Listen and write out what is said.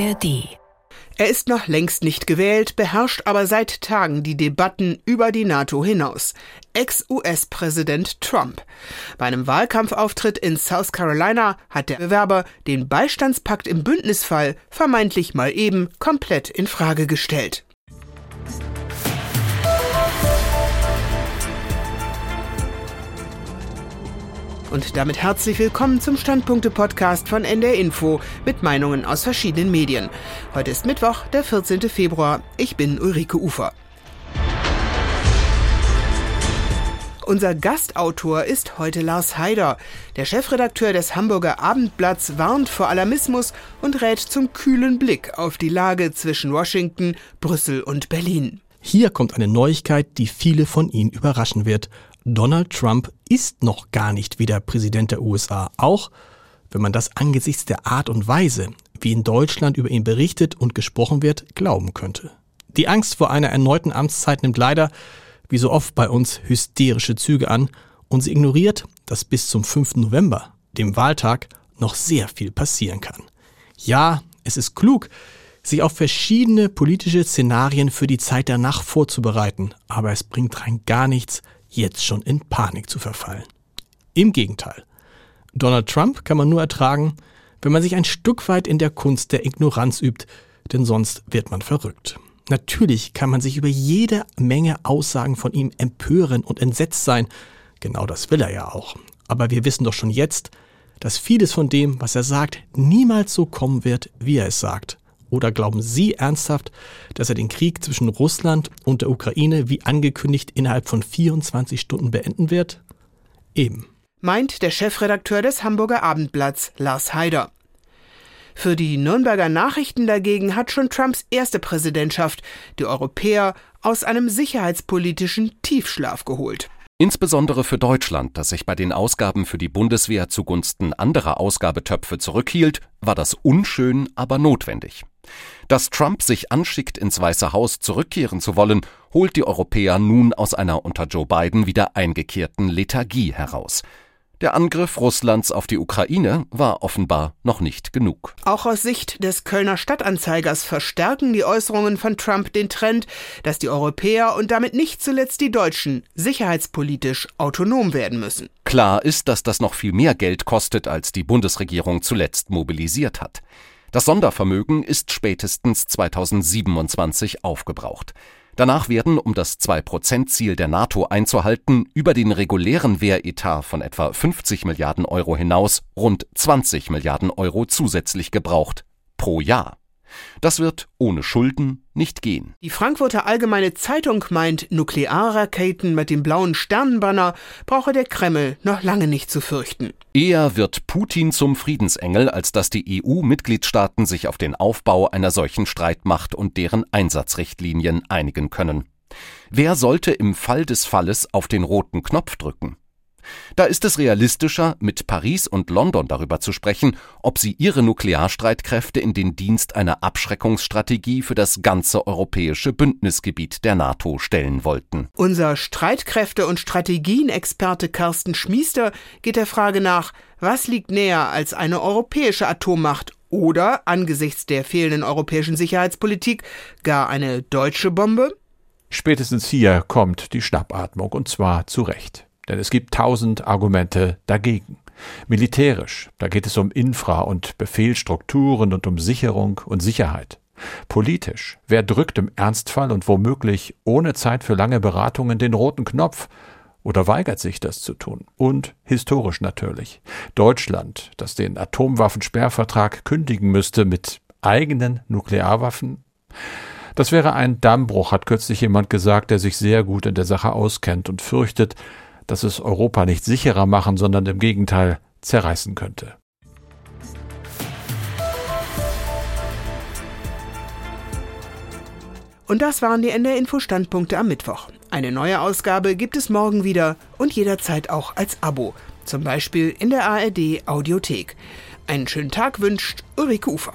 ARD er ist noch längst nicht gewählt, beherrscht aber seit Tagen die Debatten über die NATO hinaus. Ex-US-Präsident Trump. Bei einem Wahlkampfauftritt in South Carolina hat der Bewerber den Beistandspakt im Bündnisfall vermeintlich mal eben komplett in Frage gestellt. Und damit herzlich willkommen zum Standpunkte-Podcast von NDR Info mit Meinungen aus verschiedenen Medien. Heute ist Mittwoch, der 14. Februar. Ich bin Ulrike Ufer. Unser Gastautor ist heute Lars Haider. Der Chefredakteur des Hamburger Abendblatts warnt vor Alarmismus und rät zum kühlen Blick auf die Lage zwischen Washington, Brüssel und Berlin. Hier kommt eine Neuigkeit, die viele von Ihnen überraschen wird. Donald Trump ist noch gar nicht wieder Präsident der USA, auch wenn man das angesichts der Art und Weise, wie in Deutschland über ihn berichtet und gesprochen wird, glauben könnte. Die Angst vor einer erneuten Amtszeit nimmt leider, wie so oft bei uns, hysterische Züge an und sie ignoriert, dass bis zum 5. November, dem Wahltag, noch sehr viel passieren kann. Ja, es ist klug, sich auf verschiedene politische Szenarien für die Zeit danach vorzubereiten, aber es bringt rein gar nichts, jetzt schon in Panik zu verfallen. Im Gegenteil. Donald Trump kann man nur ertragen, wenn man sich ein Stück weit in der Kunst der Ignoranz übt, denn sonst wird man verrückt. Natürlich kann man sich über jede Menge Aussagen von ihm empören und entsetzt sein. Genau das will er ja auch. Aber wir wissen doch schon jetzt, dass vieles von dem, was er sagt, niemals so kommen wird, wie er es sagt. Oder glauben Sie ernsthaft, dass er den Krieg zwischen Russland und der Ukraine wie angekündigt innerhalb von 24 Stunden beenden wird? Eben. Meint der Chefredakteur des Hamburger Abendblatts, Lars Haider. Für die Nürnberger Nachrichten dagegen hat schon Trumps erste Präsidentschaft die Europäer aus einem sicherheitspolitischen Tiefschlaf geholt. Insbesondere für Deutschland, das sich bei den Ausgaben für die Bundeswehr zugunsten anderer Ausgabetöpfe zurückhielt, war das unschön, aber notwendig. Dass Trump sich anschickt, ins Weiße Haus zurückkehren zu wollen, holt die Europäer nun aus einer unter Joe Biden wieder eingekehrten Lethargie heraus. Der Angriff Russlands auf die Ukraine war offenbar noch nicht genug. Auch aus Sicht des Kölner Stadtanzeigers verstärken die Äußerungen von Trump den Trend, dass die Europäer und damit nicht zuletzt die Deutschen sicherheitspolitisch autonom werden müssen. Klar ist, dass das noch viel mehr Geld kostet, als die Bundesregierung zuletzt mobilisiert hat. Das Sondervermögen ist spätestens 2027 aufgebraucht. Danach werden, um das 2-Prozent-Ziel der NATO einzuhalten, über den regulären Wehretat von etwa 50 Milliarden Euro hinaus rund 20 Milliarden Euro zusätzlich gebraucht pro Jahr. Das wird ohne Schulden nicht gehen. Die Frankfurter Allgemeine Zeitung meint, Nuklearraketen mit dem blauen Sternenbanner brauche der Kreml noch lange nicht zu fürchten. Eher wird Putin zum Friedensengel, als dass die EU-Mitgliedstaaten sich auf den Aufbau einer solchen Streitmacht und deren Einsatzrichtlinien einigen können. Wer sollte im Fall des Falles auf den roten Knopf drücken? Da ist es realistischer, mit Paris und London darüber zu sprechen, ob sie ihre Nuklearstreitkräfte in den Dienst einer Abschreckungsstrategie für das ganze europäische Bündnisgebiet der NATO stellen wollten. Unser Streitkräfte- und Strategienexperte Carsten Schmiester geht der Frage nach, was liegt näher als eine europäische Atommacht oder angesichts der fehlenden europäischen Sicherheitspolitik gar eine deutsche Bombe? Spätestens hier kommt die Schnappatmung und zwar zu Recht. Denn es gibt tausend Argumente dagegen. Militärisch, da geht es um Infra- und Befehlsstrukturen und um Sicherung und Sicherheit. Politisch, wer drückt im Ernstfall und womöglich ohne Zeit für lange Beratungen den roten Knopf oder weigert sich das zu tun? Und historisch natürlich. Deutschland, das den Atomwaffensperrvertrag kündigen müsste mit eigenen Nuklearwaffen? Das wäre ein Dammbruch, hat kürzlich jemand gesagt, der sich sehr gut in der Sache auskennt und fürchtet, dass es Europa nicht sicherer machen, sondern im Gegenteil zerreißen könnte. Und das waren die NDR Info Standpunkte am Mittwoch. Eine neue Ausgabe gibt es morgen wieder und jederzeit auch als Abo, zum Beispiel in der ARD Audiothek. Einen schönen Tag wünscht Ulrike Ufer.